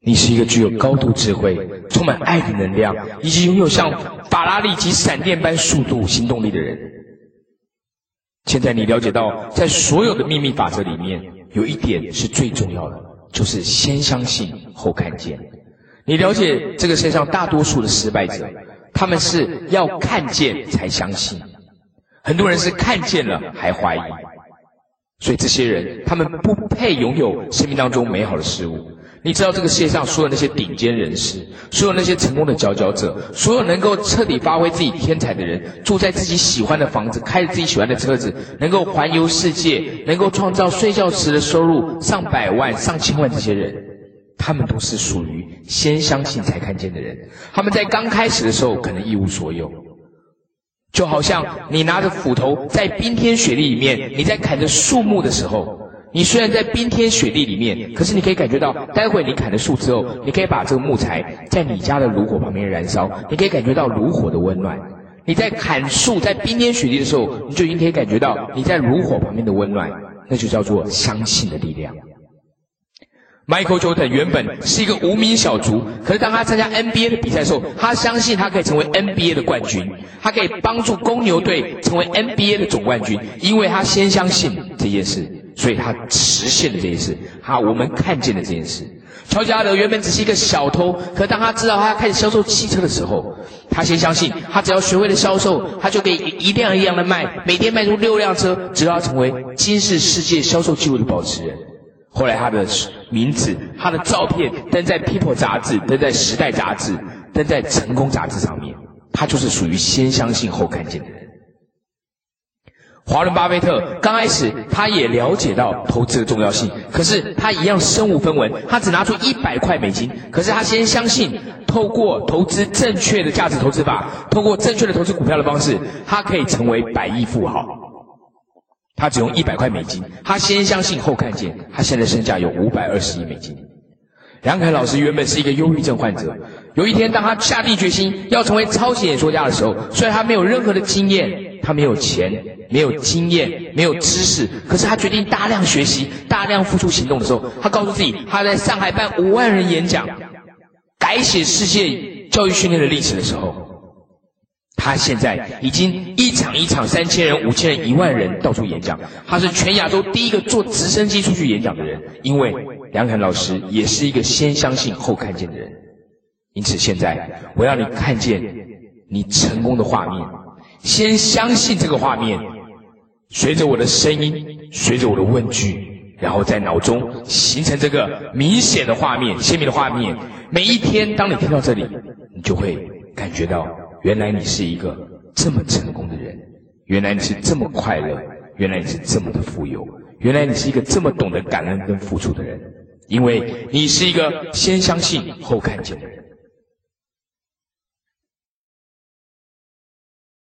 你是一个具有高度智慧、充满爱的能量，以及拥有像法拉利及闪电般速度行动力的人。现在你了解到，在所有的秘密法则里面，有一点是最重要的，就是先相信后看见。你了解这个世界上大多数的失败者，他们是要看见才相信，很多人是看见了还怀疑，所以这些人他们不配拥有生命当中美好的事物。你知道这个世界上所有那些顶尖人士，所有那些成功的佼佼者，所有能够彻底发挥自己天才的人，住在自己喜欢的房子，开着自己喜欢的车子，能够环游世界，能够创造睡觉时的收入上百万、上千万，这些人，他们都是属于先相信才看见的人。他们在刚开始的时候可能一无所有，就好像你拿着斧头在冰天雪地里面，你在砍着树木的时候。你虽然在冰天雪地里面，可是你可以感觉到，待会你砍了树之后，你可以把这个木材在你家的炉火旁边燃烧，你可以感觉到炉火的温暖。你在砍树在冰天雪地的时候，你就已经可以感觉到你在炉火旁边的温暖，那就叫做相信的力量。Michael Jordan 原本是一个无名小卒，可是当他参加 NBA 的比赛的时候，他相信他可以成为 NBA 的冠军，他可以帮助公牛队成为 NBA 的总冠军，因为他先相信这件事。所以他实现了这件事，好，我们看见了这件事。乔吉阿德原本只是一个小偷，可当他知道他开始销售汽车的时候，他先相信，他只要学会了销售，他就可以一辆一辆的卖，每天卖出六辆车，直到他成为今世世界销售纪录的保持人。后来他的名字、他的照片登在《People》杂志、登在《时代》杂志、登在《成功》杂志上面，他就是属于先相信后看见的人。华伦巴菲特刚开始，他也了解到投资的重要性，可是他一样身无分文，他只拿出一百块美金。可是他先相信，透过投资正确的价值投资法，通过正确的投资股票的方式，他可以成为百亿富豪。他只用一百块美金，他先相信后看见，他现在身价有五百二十亿美金。梁凯老师原本是一个忧郁症患者，有一天当他下定决心要成为超级演说家的时候，虽然他没有任何的经验，他没有钱。没有经验，没有知识，可是他决定大量学习，大量付出行动的时候，他告诉自己，他在上海办五万人演讲，改写世界教育训练的历史的时候，他现在已经一场一场三千人、五千人、一万人到处演讲，他是全亚洲第一个坐直升机出去演讲的人。因为梁凯老师也是一个先相信后看见的人，因此现在我要你看见你成功的画面，先相信这个画面。随着我的声音，随着我的问句，然后在脑中形成这个明显的画面、鲜明的画面。每一天，当你听到这里，你就会感觉到，原来你是一个这么成功的人，原来你是这么快乐，原来你是这么的富有，原来你是一个这么懂得感恩跟付出的人，因为你是一个先相信后看见的人。